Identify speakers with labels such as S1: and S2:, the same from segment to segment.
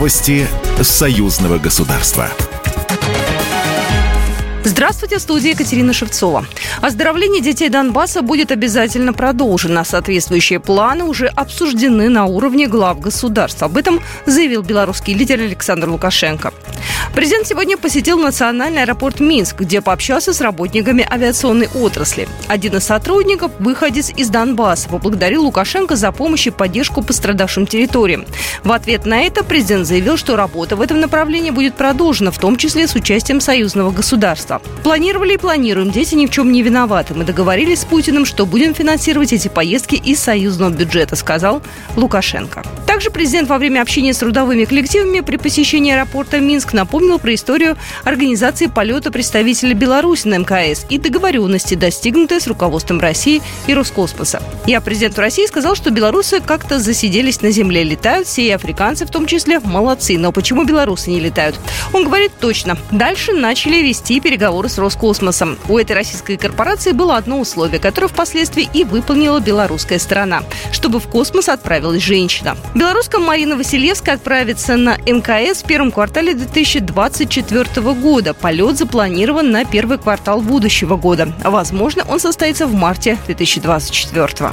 S1: Новости союзного государства.
S2: Здравствуйте, в студии Екатерина Шевцова. Оздоровление детей Донбасса будет обязательно продолжено. Соответствующие планы уже обсуждены на уровне глав государств. Об этом заявил белорусский лидер Александр Лукашенко. Президент сегодня посетил национальный аэропорт Минск, где пообщался с работниками авиационной отрасли. Один из сотрудников, выходец из Донбасса, поблагодарил Лукашенко за помощь и поддержку пострадавшим территориям. В ответ на это президент заявил, что работа в этом направлении будет продолжена, в том числе с участием союзного государства. Планировали и планируем, дети ни в чем не виноваты. Мы договорились с Путиным, что будем финансировать эти поездки из союзного бюджета, сказал Лукашенко. Также президент во время общения с трудовыми коллективами при посещении аэропорта Минск напомнил, напомнил про историю организации полета представителя Беларуси на МКС и договоренности, достигнутые с руководством России и Роскосмоса. Я президенту России сказал, что белорусы как-то засиделись на земле, летают все и африканцы в том числе, молодцы. Но почему белорусы не летают? Он говорит точно. Дальше начали вести переговоры с Роскосмосом. У этой российской корпорации было одно условие, которое впоследствии и выполнила белорусская сторона, чтобы в космос отправилась женщина. Белоруска Марина Василевская отправится на МКС в первом квартале 2020 2024 года. Полет запланирован на первый квартал будущего года. Возможно, он состоится в марте 2024.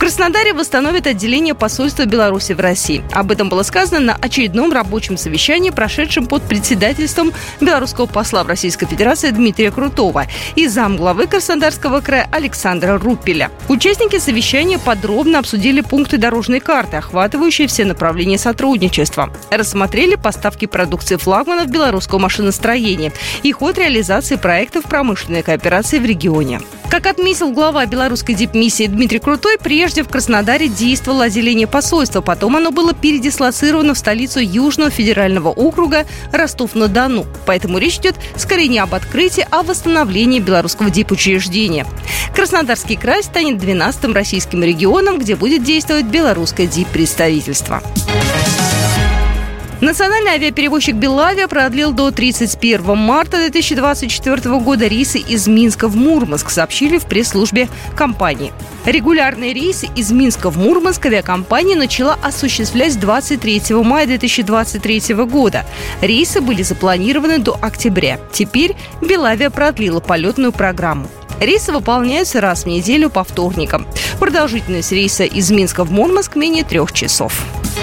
S2: Краснодаре восстановят отделение посольства Беларуси в России. Об этом было сказано на очередном рабочем совещании, прошедшем под председательством белорусского посла в Российской Федерации Дмитрия Крутого и замглавы Краснодарского края Александра Рупеля. Участники совещания подробно обсудили пункты дорожной карты, охватывающие все направления сотрудничества. Рассмотрели поставки продукции флагманов белорусского машиностроения и ход реализации проектов промышленной кооперации в регионе. Как отметил глава белорусской дипмиссии Дмитрий Крутой, прежде в Краснодаре действовало отделение посольства, потом оно было передислоцировано в столицу Южного федерального округа Ростов-на-Дону. Поэтому речь идет скорее не об открытии, а о восстановлении белорусского дипучреждения. Краснодарский край станет 12-м российским регионом, где будет действовать белорусское диппредставительство. Национальный авиаперевозчик «Белавиа» продлил до 31 марта 2024 года рейсы из Минска в Мурманск, сообщили в пресс-службе компании. Регулярные рейсы из Минска в Мурманск авиакомпания начала осуществлять 23 мая 2023 года. Рейсы были запланированы до октября. Теперь «Белавиа» продлила полетную программу. Рейсы выполняются раз в неделю по вторникам. Продолжительность рейса из Минска в Мурманск менее трех часов.